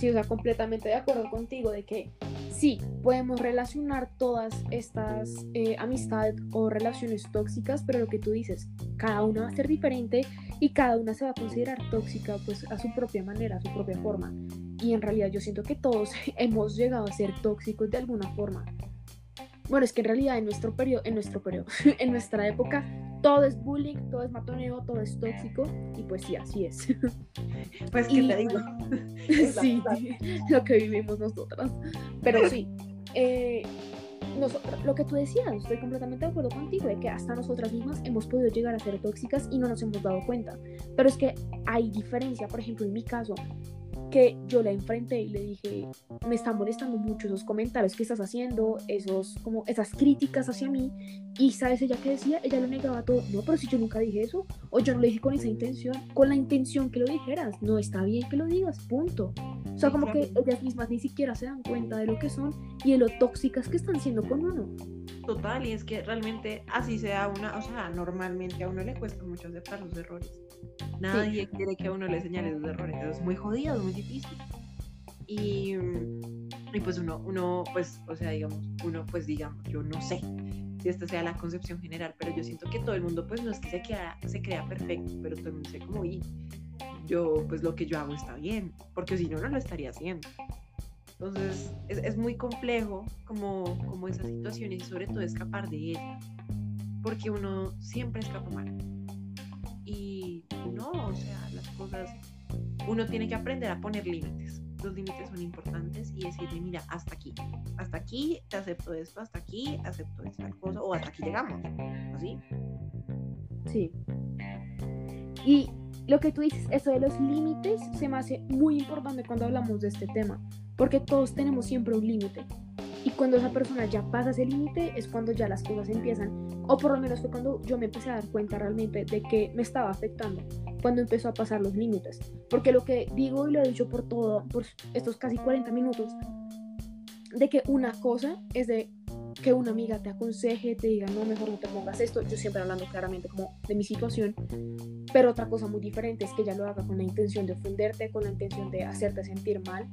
Sí, o sea, completamente de acuerdo contigo de que sí, podemos relacionar todas estas eh, amistades o relaciones tóxicas, pero lo que tú dices, cada una va a ser diferente y cada una se va a considerar tóxica pues a su propia manera, a su propia forma y en realidad yo siento que todos (laughs) hemos llegado a ser tóxicos de alguna forma. Bueno, es que en realidad en nuestro periodo, en nuestro periodo, (laughs) en nuestra época, todo es bullying, todo es matoneo, todo es tóxico, y pues sí, así es. (laughs) Pues qué te digo. (laughs) (laughs) sí, lo que vivimos nosotras. Pero sí, eh, lo que tú decías, estoy completamente de acuerdo contigo, de que hasta nosotras mismas hemos podido llegar a ser tóxicas y no nos hemos dado cuenta. Pero es que hay diferencia, por ejemplo, en mi caso, que yo la enfrenté y le dije, me están molestando mucho esos comentarios que estás haciendo, esos, como esas críticas hacia mí. Y sabes ella que decía, ella lo negaba todo. No, pero si yo nunca dije eso, o yo no lo dije con esa intención, con la intención que lo dijeras, no está bien que lo digas, punto. O sea, como que ellas mismas ni siquiera se dan cuenta de lo que son y de lo tóxicas que están siendo con uno. Total, y es que realmente así sea una, o sea, normalmente a uno le cuesta mucho aceptar los errores. Nadie quiere que a uno le señale los errores, es muy jodido, es muy difícil. Y, y pues uno, uno, pues, o sea, digamos, uno, pues digamos, yo no sé si esta sea la concepción general, pero yo siento que todo el mundo, pues no es que se, queda, se crea perfecto, pero todo el mundo sé como, y yo, pues lo que yo hago está bien, porque si no, no lo estaría haciendo. Entonces es, es, muy complejo como, como esas situaciones y sobre todo escapar de ellas, porque uno siempre escapa mal. Y no, o sea, las cosas, uno tiene que aprender a poner límites. Los límites son importantes y decirle, mira, hasta aquí, hasta aquí te acepto esto, hasta aquí acepto esta cosa, o hasta aquí llegamos, ¿así? Sí. Y lo que tú dices, eso de los límites, se me hace muy importante cuando hablamos de este tema, porque todos tenemos siempre un límite. Y cuando esa persona ya pasa ese límite es cuando ya las cosas empiezan, o por lo menos fue cuando yo me empecé a dar cuenta realmente de que me estaba afectando, cuando empezó a pasar los límites. Porque lo que digo y lo he dicho por todo, por estos casi 40 minutos, de que una cosa es de que una amiga te aconseje, te diga, no, mejor no te pongas esto, yo siempre hablando claramente como de mi situación, pero otra cosa muy diferente es que ella lo haga con la intención de ofenderte, con la intención de hacerte sentir mal,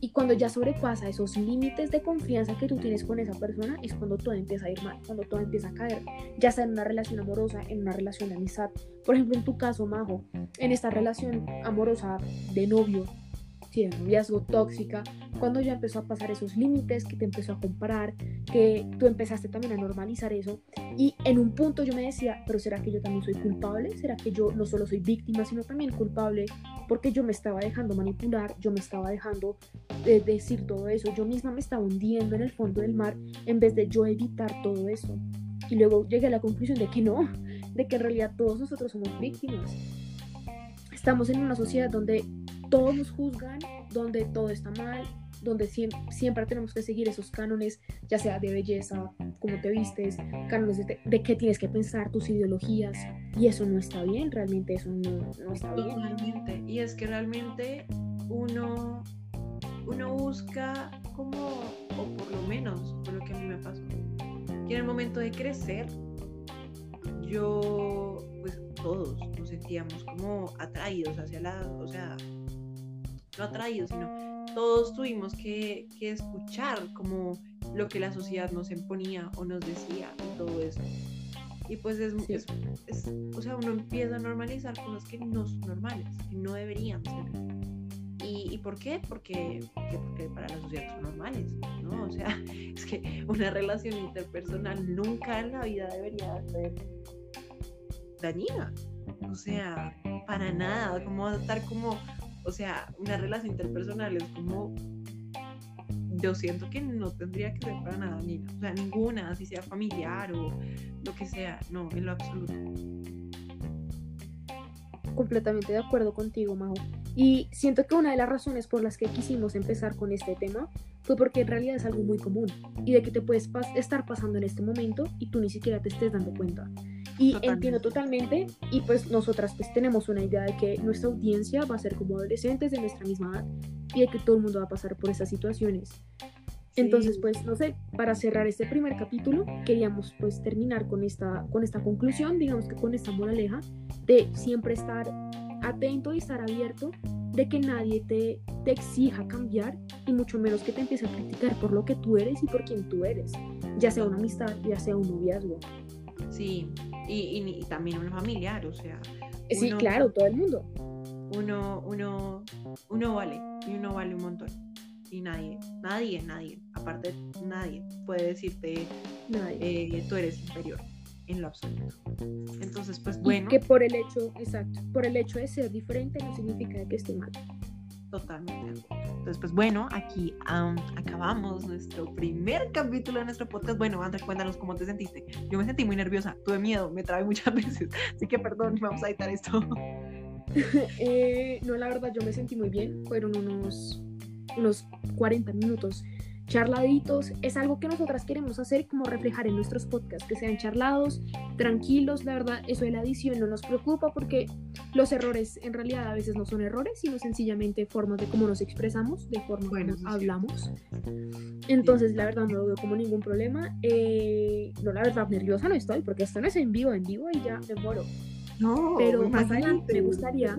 y cuando ya sobrepasa esos límites de confianza que tú tienes con esa persona, es cuando todo empieza a ir mal, cuando todo empieza a caer, ya sea en una relación amorosa, en una relación de amistad. Por ejemplo, en tu caso, Majo, en esta relación amorosa de novio, sí, de noviazgo tóxica, cuando ya empezó a pasar esos límites, que te empezó a comparar, que tú empezaste también a normalizar eso. Y en un punto yo me decía, pero ¿será que yo también soy culpable? ¿Será que yo no solo soy víctima, sino también culpable? Porque yo me estaba dejando manipular, yo me estaba dejando de decir todo eso, yo misma me estaba hundiendo en el fondo del mar en vez de yo evitar todo eso. Y luego llegué a la conclusión de que no, de que en realidad todos nosotros somos víctimas. Estamos en una sociedad donde todos nos juzgan, donde todo está mal, donde siempre, tenemos que seguir esos cánones, ya sea de belleza, cómo te vistes, cánones de, qué tienes que pensar, tus ideologías, y eso no está bien, realmente eso no, no está bien. Totalmente, y es que realmente uno, uno busca como, o por lo menos, por lo que a mí me pasó, que en el momento de crecer, yo, pues todos nos sentíamos como atraídos hacia la, o sea, no atraídos, sino todos tuvimos que, que, escuchar como lo que la sociedad nos imponía o nos decía y todo eso. Y pues es, es, o sea, uno empieza a normalizar cosas que no son normales, que no deberían ser. ¿Y, ¿Y, por qué? Porque, porque, para la sociedad son normales, ¿no? O sea, (laughs) es que una relación interpersonal nunca en la vida debería ser dañina. O sea, para nada, como estar como o sea, una relación interpersonal es como yo siento que no tendría que ser para nada ni o sea, ninguna, así sea familiar o lo que sea, no, en lo absoluto. Completamente de acuerdo contigo, Majo. Y siento que una de las razones por las que quisimos empezar con este tema fue porque en realidad es algo muy común y de que te puedes estar pasando en este momento y tú ni siquiera te estés dando cuenta. Y entiendo totalmente, y pues nosotras pues tenemos una idea de que nuestra audiencia va a ser como adolescentes de nuestra misma edad y de que todo el mundo va a pasar por esas situaciones. Entonces, pues, no sé, para cerrar este primer capítulo, queríamos pues terminar con esta, con esta conclusión, digamos que con esta moraleja, de siempre estar atento y estar abierto, de que nadie te, te exija cambiar y mucho menos que te empiece a criticar por lo que tú eres y por quien tú eres, ya sea una amistad, ya sea un noviazgo. Sí, y, también un familiar, o sea. sí, claro, todo el mundo. Uno, uno, uno vale, y uno vale un montón. Y nadie, nadie, nadie, aparte nadie puede decirte, eh, tú eres inferior en lo absoluto. Entonces, pues bueno. que por el hecho, exacto, por el hecho de ser diferente no significa que esté mal. Totalmente. Entonces, pues bueno, aquí acabamos nuestro primer capítulo de nuestro podcast. Bueno, André, cuéntanos cómo te sentiste. Yo me sentí muy nerviosa, tuve miedo, me trabé muchas (laughs) veces, así que perdón, vamos a editar esto. (laughs) Eh, no, la verdad, yo me sentí muy bien. Fueron unos, unos 40 minutos charladitos. Es algo que nosotras queremos hacer, como reflejar en nuestros podcasts, que sean charlados, tranquilos. La verdad, eso de la edición no nos preocupa porque los errores en realidad a veces no son errores, sino sencillamente formas de cómo nos expresamos, de forma Bueno, como hablamos. Entonces, la verdad, no lo veo como ningún problema. Eh, no, la verdad, nerviosa no estoy porque esto no es en vivo, en vivo y ya me muero. No, Pero más adelante me gustaría-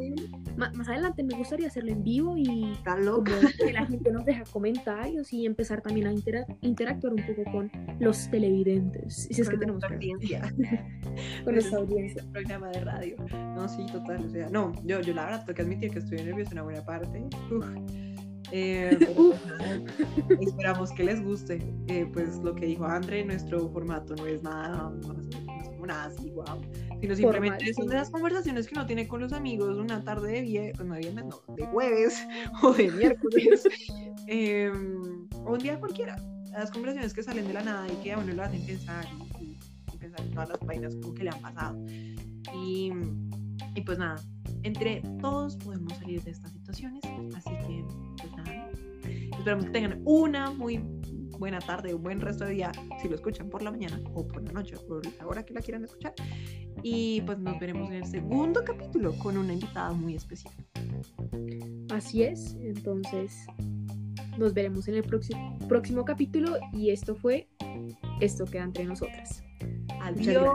más adelante me gustaría hacerlo en vivo y Está loca. que la gente nos deja comentarios y empezar también a intera- interactuar un poco con los televidentes, si es que tenemos audiencia. con nuestra audiencia. (laughs) Programa de radio. No, sí, total. O sea, no, yo, yo la verdad tengo que admitir que estoy nerviosa en una buena parte. Uf. Eh, (laughs) nada, esperamos que les guste. Eh, pues lo que dijo André, nuestro formato no es nada, no es, no es como nada así, wow. Sino simplemente Formal, son de las conversaciones que uno tiene con los amigos una tarde de viernes, no de viernes, no, de jueves (laughs) o de miércoles. (laughs) eh, o un día cualquiera. Las conversaciones que salen de la nada y que a uno lo hacen pensar y- y pensar en todas las vainas como que le han pasado. Y, y pues nada, entre todos podemos salir de estas situaciones. Así que, pues nada, esperamos que tengan una muy buena tarde, un buen resto de día, si lo escuchan por la mañana o por la noche, por la hora que la quieran escuchar. Y pues nos veremos en el segundo capítulo con una invitada muy especial. Así es, entonces nos veremos en el próximo, próximo capítulo y esto fue Esto queda entre nosotras. Adiós.